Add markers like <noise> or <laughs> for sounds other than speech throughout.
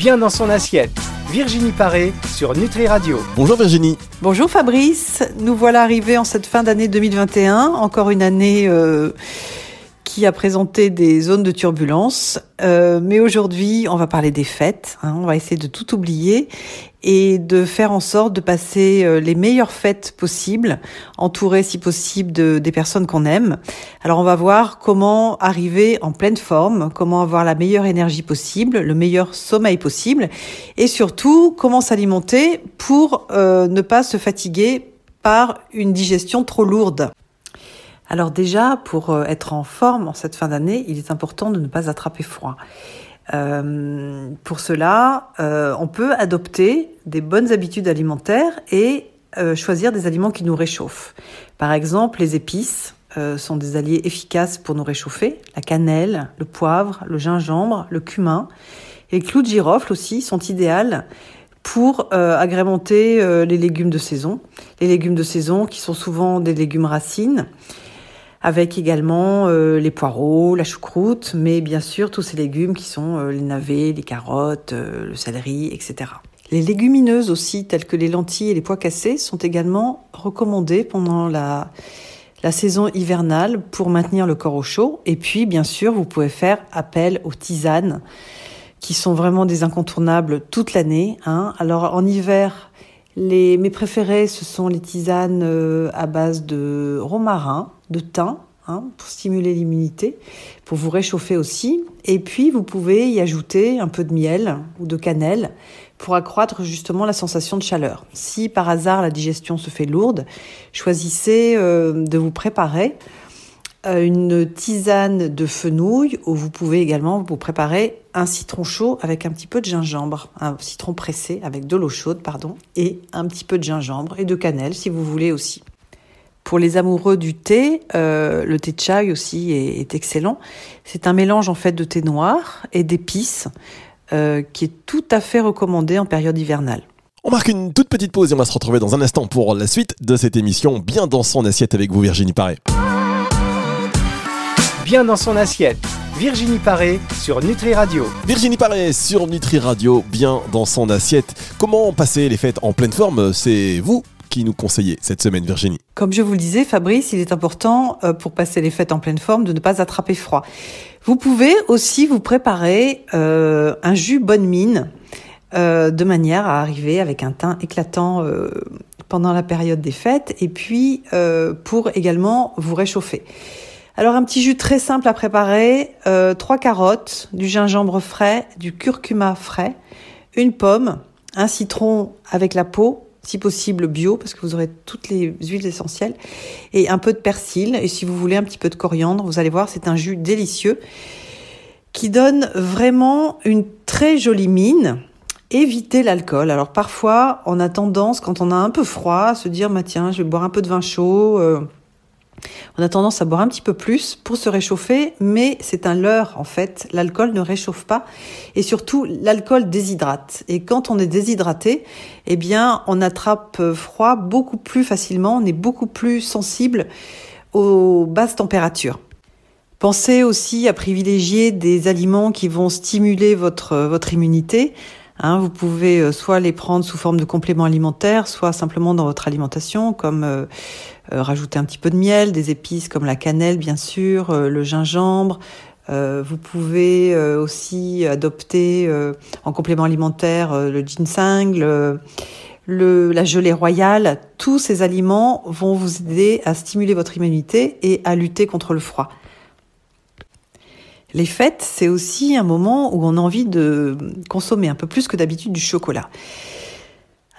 Bien dans son assiette. Virginie Paré sur Nutri Radio. Bonjour Virginie. Bonjour Fabrice. Nous voilà arrivés en cette fin d'année 2021. Encore une année euh, qui a présenté des zones de turbulence. Euh, mais aujourd'hui, on va parler des fêtes. Hein. on va essayer de tout oublier et de faire en sorte de passer euh, les meilleures fêtes possibles, entouré si possible de, des personnes qu'on aime. Alors on va voir comment arriver en pleine forme, comment avoir la meilleure énergie possible, le meilleur sommeil possible, et surtout comment s'alimenter pour euh, ne pas se fatiguer par une digestion trop lourde. Alors déjà, pour euh, être en forme en cette fin d'année, il est important de ne pas attraper froid. Euh, pour cela, euh, on peut adopter des bonnes habitudes alimentaires et choisir des aliments qui nous réchauffent. Par exemple, les épices sont des alliés efficaces pour nous réchauffer. La cannelle, le poivre, le gingembre, le cumin. Et les clous de girofle aussi sont idéales pour agrémenter les légumes de saison. Les légumes de saison qui sont souvent des légumes racines avec également euh, les poireaux, la choucroute, mais bien sûr tous ces légumes qui sont euh, les navets, les carottes, euh, le céleri, etc. Les légumineuses aussi, telles que les lentilles et les pois cassés, sont également recommandées pendant la, saison hivernale pour maintenir le corps au chaud. Et puis, bien sûr, vous pouvez faire appel aux tisanes, qui sont vraiment des incontournables toute l'année. Hein. Alors, en hiver, les, mes préférés, ce sont les tisanes euh, à base de romarin, de thym, hein, pour stimuler l'immunité, pour vous réchauffer aussi. Et puis, vous pouvez y ajouter un peu de miel ou de cannelle pour accroître justement la sensation de chaleur. Si par hasard la digestion se fait lourde, choisissez euh, de vous préparer une tisane de fenouil où vous pouvez également vous préparer un citron chaud avec un petit peu de gingembre, un citron pressé avec de l'eau chaude, pardon, et un petit peu de gingembre et de cannelle si vous voulez aussi. Pour les amoureux du thé, euh, le thé chai aussi est, est excellent. C'est un mélange en fait de thé noir et d'épices euh, qui est tout à fait recommandé en période hivernale. On marque une toute petite pause et on va se retrouver dans un instant pour la suite de cette émission Bien dans son assiette avec vous Virginie Paré. Bien dans son assiette. Virginie Paré sur Nutri Radio. Virginie Paré sur Nutri Radio, bien dans son assiette. Comment passer les fêtes en pleine forme? C'est vous qui nous conseillez cette semaine Virginie. Comme je vous le disais, Fabrice, il est important euh, pour passer les fêtes en pleine forme de ne pas attraper froid. Vous pouvez aussi vous préparer euh, un jus bonne mine euh, de manière à arriver avec un teint éclatant euh, pendant la période des fêtes et puis euh, pour également vous réchauffer. Alors un petit jus très simple à préparer, euh, trois carottes, du gingembre frais, du curcuma frais, une pomme, un citron avec la peau, si possible bio, parce que vous aurez toutes les huiles essentielles, et un peu de persil, et si vous voulez un petit peu de coriandre, vous allez voir, c'est un jus délicieux qui donne vraiment une très jolie mine. Évitez l'alcool. Alors parfois, on a tendance, quand on a un peu froid, à se dire, bah, tiens, je vais boire un peu de vin chaud. euh, on a tendance à boire un petit peu plus pour se réchauffer, mais c'est un leurre en fait. L'alcool ne réchauffe pas et surtout l'alcool déshydrate. Et quand on est déshydraté, eh on attrape froid beaucoup plus facilement, on est beaucoup plus sensible aux basses températures. Pensez aussi à privilégier des aliments qui vont stimuler votre, votre immunité. Hein, vous pouvez euh, soit les prendre sous forme de compléments alimentaires, soit simplement dans votre alimentation, comme euh, euh, rajouter un petit peu de miel, des épices comme la cannelle bien sûr, le gingembre. Vous pouvez aussi adopter en complément alimentaire le ginseng, la gelée royale. Tous ces aliments vont vous aider à stimuler votre immunité et à lutter contre le froid. Les fêtes, c'est aussi un moment où on a envie de consommer un peu plus que d'habitude du chocolat.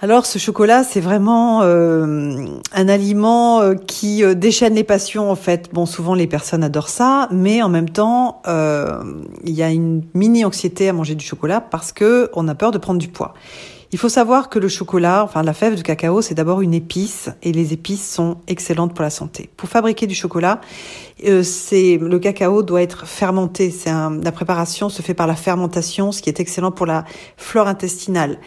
Alors ce chocolat, c'est vraiment euh, un aliment euh, qui euh, déchaîne les passions en fait. Bon, souvent les personnes adorent ça, mais en même temps, il y a une mini anxiété à manger du chocolat parce que on a peur de prendre du poids. Il faut savoir que le chocolat, enfin la fève de cacao, c'est d'abord une épice et les épices sont excellentes pour la santé. Pour fabriquer du chocolat, euh, c'est le cacao doit être fermenté. C'est la préparation se fait par la fermentation, ce qui est excellent pour la flore intestinale.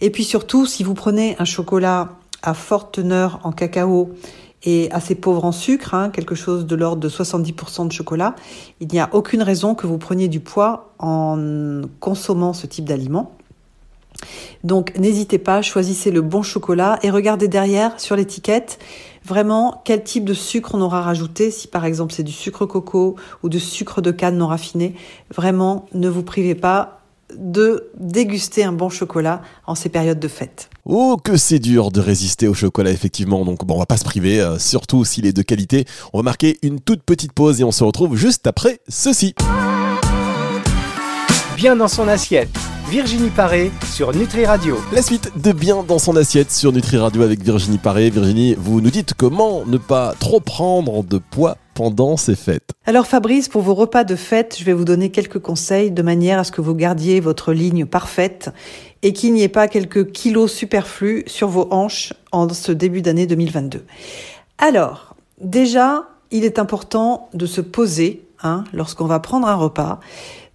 Et puis surtout, si vous prenez un chocolat à forte teneur en cacao et assez pauvre en sucre, hein, quelque chose de l'ordre de 70% de chocolat, il n'y a aucune raison que vous preniez du poids en consommant ce type d'aliment. Donc n'hésitez pas, choisissez le bon chocolat et regardez derrière sur l'étiquette vraiment quel type de sucre on aura rajouté. Si par exemple c'est du sucre coco ou du sucre de canne non raffiné, vraiment ne vous privez pas de déguster un bon chocolat en ces périodes de fête. Oh, que c'est dur de résister au chocolat, effectivement. Donc, bon, on va pas se priver, euh, surtout s'il est de qualité. On va marquer une toute petite pause et on se retrouve juste après ceci. Bien dans son assiette. Virginie Paré sur Nutri Radio. La suite de Bien dans son assiette sur Nutri Radio avec Virginie Paré. Virginie, vous nous dites comment ne pas trop prendre de poids pendant ces fêtes. Alors Fabrice, pour vos repas de fête, je vais vous donner quelques conseils de manière à ce que vous gardiez votre ligne parfaite et qu'il n'y ait pas quelques kilos superflus sur vos hanches en ce début d'année 2022. Alors, déjà, il est important de se poser hein, lorsqu'on va prendre un repas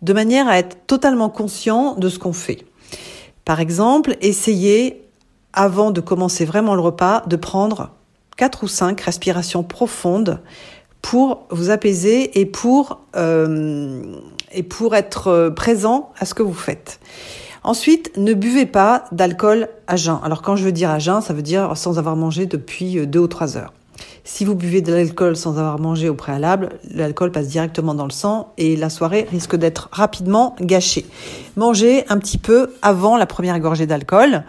de manière à être totalement conscient de ce qu'on fait. Par exemple, essayez, avant de commencer vraiment le repas, de prendre quatre ou cinq respirations profondes pour vous apaiser et pour, euh, et pour être présent à ce que vous faites. Ensuite, ne buvez pas d'alcool à jeun. Alors quand je veux dire à jeun, ça veut dire sans avoir mangé depuis deux ou trois heures. Si vous buvez de l'alcool sans avoir mangé au préalable, l'alcool passe directement dans le sang et la soirée risque d'être rapidement gâchée. Mangez un petit peu avant la première gorgée d'alcool.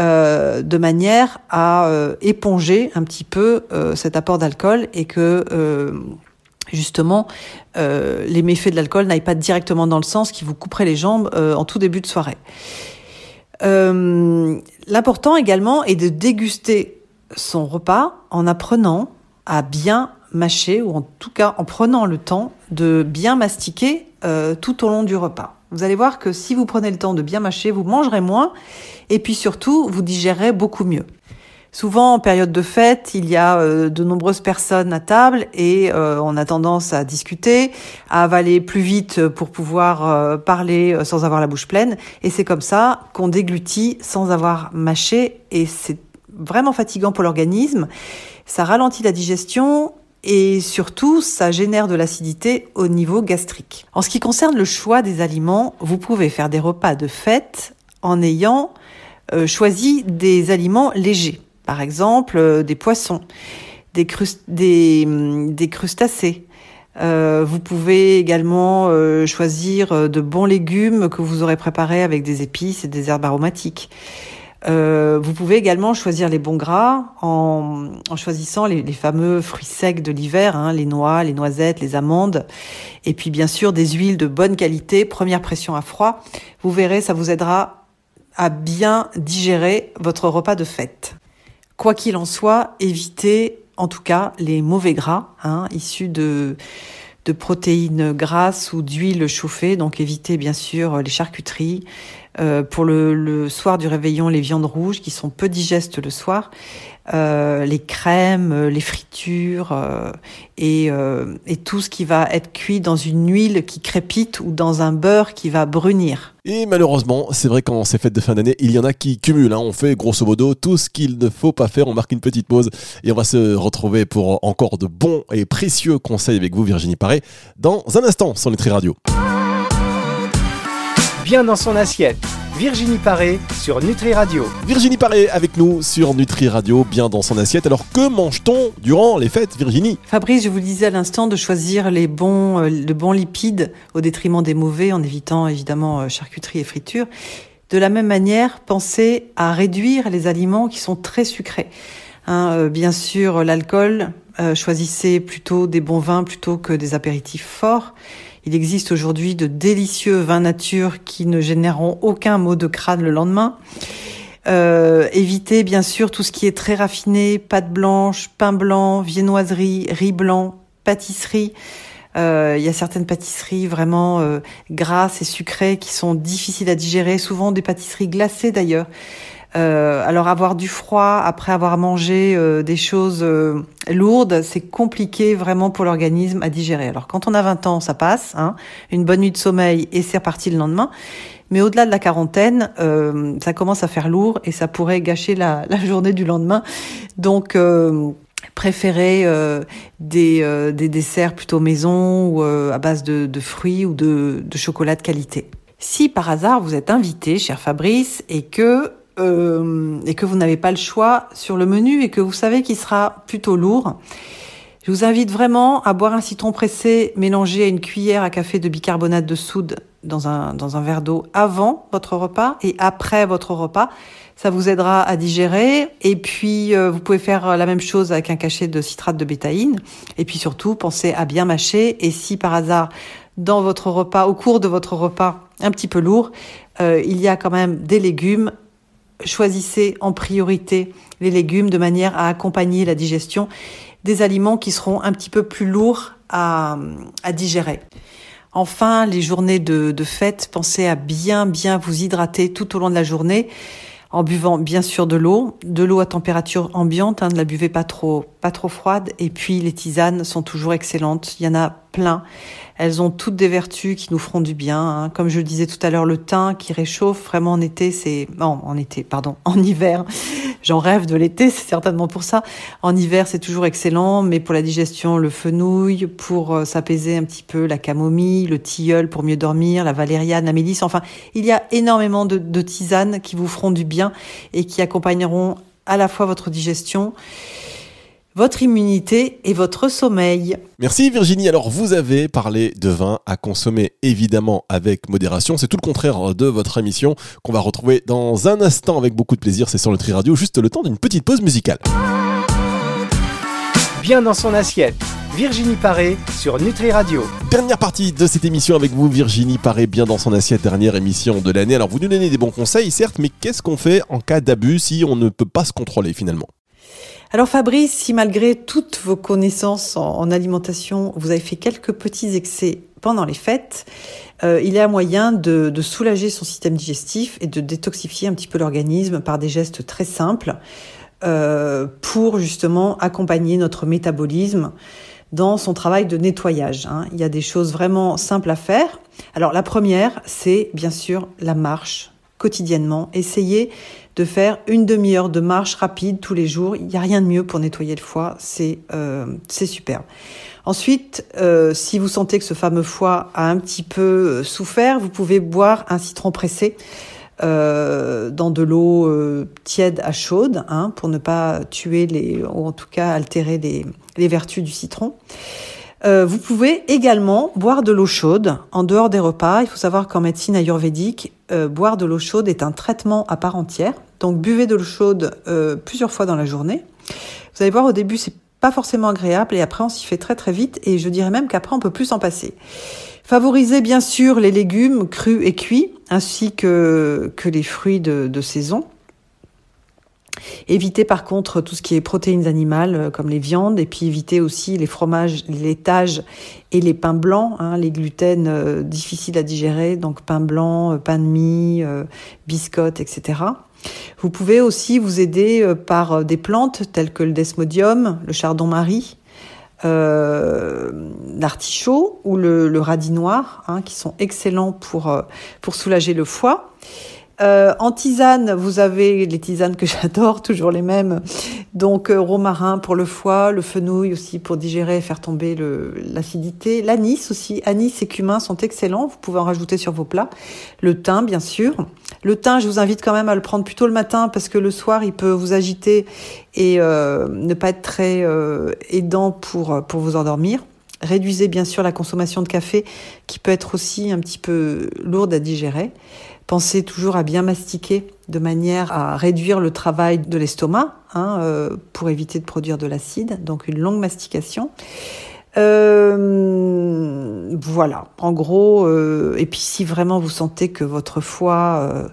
Euh, de manière à euh, éponger un petit peu euh, cet apport d'alcool et que justement les méfaits de l'alcool n'aillent pas directement dans le sang, ce qui vous couperait les jambes en tout début de soirée. L'important également est de déguster son repas en apprenant à bien mâcher, ou en tout cas en prenant le temps de bien mastiquer euh, tout au long du repas. Vous allez voir que si vous prenez le temps de bien mâcher, vous mangerez moins, et puis surtout, vous digérez beaucoup mieux. Souvent, en période de fête, il y a euh, de nombreuses personnes à table et euh, on a tendance à discuter, à avaler plus vite pour pouvoir parler sans avoir la bouche pleine. Et c'est comme ça qu'on déglutit sans avoir mâché et c'est vraiment fatigant pour l'organisme. Ça ralentit la digestion et surtout, ça génère de l'acidité au niveau gastrique. En ce qui concerne le choix des aliments, vous pouvez faire des repas de fête en ayant euh, choisi des aliments légers. Par exemple, euh, des poissons, des, hum, crustacés. Euh, vous pouvez également choisir de bons légumes que vous aurez préparés avec des épices et des herbes aromatiques. Euh, vous pouvez également choisir les bons gras en, choisissant les, fameux fruits secs de l'hiver, hein, les noix, les noisettes, les amandes, et puis bien sûr des huiles de bonne qualité, première pression à froid. Vous verrez, ça vous aidera à bien digérer votre repas de fête. Quoi qu'il en soit, évitez en tout cas les mauvais gras hein, issus de de protéines grasses ou d'huile chauffée, donc évitez bien sûr les charcuteries, euh, pour le, soir du réveillon, les viandes rouges qui sont peu digestes le soir, euh, les crèmes, euh, les fritures et, tout ce qui va être cuit dans une huile qui crépite ou dans un beurre qui va brunir. Et malheureusement, c'est vrai qu'en ces fêtes de fin d'année, il y en a qui cumulent. Hein. On fait grosso modo tout ce qu'il ne faut pas faire. On marque une petite pause et on va se retrouver pour encore de bons et précieux conseils avec vous, Virginie Paré, dans un instant sur Nutri Radio bien dans son assiette. Virginie Paré sur Nutri Radio. Virginie Paré avec nous sur Nutri Radio, bien dans son assiette. Alors que mange-t-on durant les fêtes, Virginie? Fabrice, je vous disais à l'instant de choisir les bons, euh, bons lipides au détriment des mauvais, en évitant évidemment euh, charcuterie et friture. De la même manière, pensez à réduire les aliments qui sont très sucrés. Hein, euh, bien sûr, l'alcool, choisissez plutôt des bons vins plutôt que des apéritifs forts. Il existe aujourd'hui de délicieux vins nature qui ne généreront aucun mot de crâne le lendemain. Euh, évitez bien sûr tout ce qui est très raffiné, pâte blanche, pain blanc, viennoiserie, riz blanc, pâtisserie. Euh, il y a certaines pâtisseries vraiment euh, grasses et sucrées qui sont difficiles à digérer, souvent des pâtisseries glacées d'ailleurs. Euh, alors avoir du froid après avoir mangé euh, des choses euh, lourdes, c'est compliqué vraiment pour l'organisme à digérer. Alors quand on a 20 ans, ça passe, hein, une bonne nuit de sommeil et c'est reparti le lendemain. Mais au-delà de la quarantaine, ça commence à faire lourd et ça pourrait gâcher la, la journée du lendemain. Donc préférez des, des, desserts plutôt maison ou à base de, de fruits ou de, de chocolat de qualité. Si par hasard vous êtes invité, cher Fabrice, et que euh, et que vous n'avez pas le choix sur le menu et que vous savez qu'il sera plutôt lourd, je vous invite vraiment à boire un citron pressé mélangé à une cuillère à café de bicarbonate de soude dans un, dans un verre d'eau avant votre repas et après votre repas. Ça vous aidera à digérer. Et puis, euh, vous pouvez faire la même chose avec un cachet de citrate de bétaïne. Et puis surtout, pensez à bien mâcher. Et si par hasard, dans votre repas, au cours de votre repas un petit peu lourd, euh, il y a quand même des légumes, choisissez en priorité les légumes de manière à accompagner la digestion des aliments qui seront un petit peu plus lourds à, digérer. Enfin, les journées de, de fête, pensez à bien bien vous hydrater tout au long de la journée en buvant bien sûr de l'eau, de l'eau à température ambiante, hein, ne la buvez pas trop, pas trop froide. Et puis les tisanes sont toujours excellentes. Il y en a plein. Elles ont toutes des vertus qui nous feront du bien. Hein. Comme je le disais tout à l'heure, le thym qui réchauffe vraiment en été, c'est non en été, pardon, <laughs> en hiver. J'en rêve de l'été, c'est certainement pour ça. En hiver, c'est toujours excellent, mais pour la digestion, le fenouil, pour euh, s'apaiser un petit peu, la camomille, le tilleul pour mieux dormir, la valériane, la mélisse. Enfin, il y a énormément de, de tisanes qui vous feront du bien et qui accompagneront à la fois votre digestion votre immunité et votre sommeil. Merci Virginie. Alors vous avez parlé de vin à consommer évidemment avec modération. C'est tout le contraire de votre émission qu'on va retrouver dans un instant avec beaucoup de plaisir. C'est sur le Tri Radio, juste le temps d'une petite pause musicale. Bien dans son assiette. Virginie Paré sur Nutri Radio. Dernière partie de cette émission avec vous, Virginie Paré, bien dans son assiette, dernière émission de l'année. Alors vous nous donnez des bons conseils, certes, mais qu'est-ce qu'on fait en cas d'abus si on ne peut pas se contrôler finalement? Alors Fabrice, si malgré toutes vos connaissances en, alimentation, vous avez fait quelques petits excès pendant les fêtes, euh, il y a moyen de, soulager son système digestif et de détoxifier un petit peu l'organisme par des gestes très simples euh, pour justement accompagner notre métabolisme dans son travail de nettoyage. Hein. Il y a des choses vraiment simples à faire. Alors la première, c'est bien sûr la marche quotidiennement. Essayez de faire une demi-heure de marche rapide tous les jours. Il n'y a rien de mieux pour nettoyer le foie, c'est euh, super. Ensuite, euh, si vous sentez que ce fameux foie a un petit peu euh, souffert, vous pouvez boire un citron pressé dans de l'eau tiède à chaude, hein, pour ne pas tuer les, ou en tout cas altérer les, vertus du citron. Vous pouvez également boire de l'eau chaude en dehors des repas. Il faut savoir qu'en médecine ayurvédique, euh, boire de l'eau chaude est un traitement à part entière. Donc buvez de l'eau chaude euh, plusieurs fois dans la journée. Vous allez voir au début c'est pas forcément agréable et après on s'y fait très très vite et je dirais même qu'après on peut plus s'en passer. Favorisez bien sûr les légumes crus et cuits ainsi que, les fruits de saison. Évitez par contre tout ce qui est protéines animales euh, comme les viandes et puis évitez aussi les fromages, les laitages et les pains blancs, hein, les gluten euh, difficiles à digérer, donc pain blanc, euh, pain de mie, biscottes, etc. Vous pouvez aussi vous aider par des plantes telles que le desmodium, le chardon-marie, l'artichaut ou le, radis noir, hein, qui sont excellents pour soulager le foie. Euh, en tisane, vous avez les tisanes que <laughs> j'adore, toujours les mêmes. Donc euh, romarin pour le foie, le fenouil aussi pour digérer et faire tomber l'acidité. L'anis aussi, anis et cumin sont excellents, vous pouvez en rajouter sur vos plats. Le thym, bien sûr. Le thym, je vous invite quand même à le prendre plutôt le matin parce que le soir, il peut vous agiter et euh, ne pas être très aidant pour, pour vous endormir. Réduisez bien sûr la consommation de café qui peut être aussi un petit peu lourde à digérer. Pensez toujours à bien mastiquer de manière à réduire le travail de l'estomac hein, euh, pour éviter de produire de l'acide, donc une longue mastication. Euh, voilà, en gros, euh, et puis si vraiment vous sentez que votre foie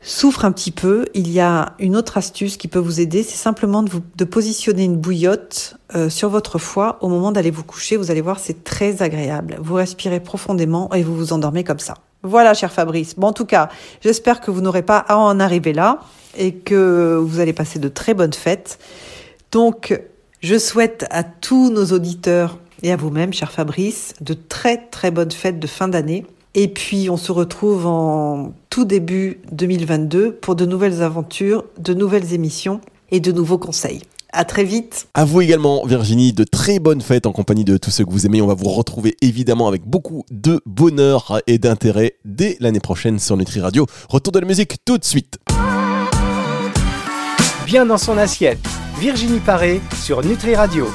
souffre un petit peu, il y a une autre astuce qui peut vous aider, c'est simplement de, positionner une bouillotte sur votre foie au moment d'aller vous coucher. Vous allez voir, c'est très agréable. Vous respirez profondément et vous vous endormez comme ça. Voilà, cher Fabrice. Bon, en tout cas, j'espère que vous n'aurez pas à en arriver là et que vous allez passer de très bonnes fêtes. Donc, je souhaite à tous nos auditeurs et à vous-même, cher Fabrice, de très très bonnes fêtes de fin d'année. Et puis, on se retrouve en tout début 2022 pour de nouvelles aventures, de nouvelles émissions et de nouveaux conseils. À très vite. À vous également, Virginie, de très bonnes fêtes en compagnie de tous ceux que vous aimez. On va vous retrouver évidemment avec beaucoup de bonheur et d'intérêt dès l'année prochaine sur Nutri Radio. Retour de la musique tout de suite. Bien dans son assiette, Virginie Paré sur Nutri Radio.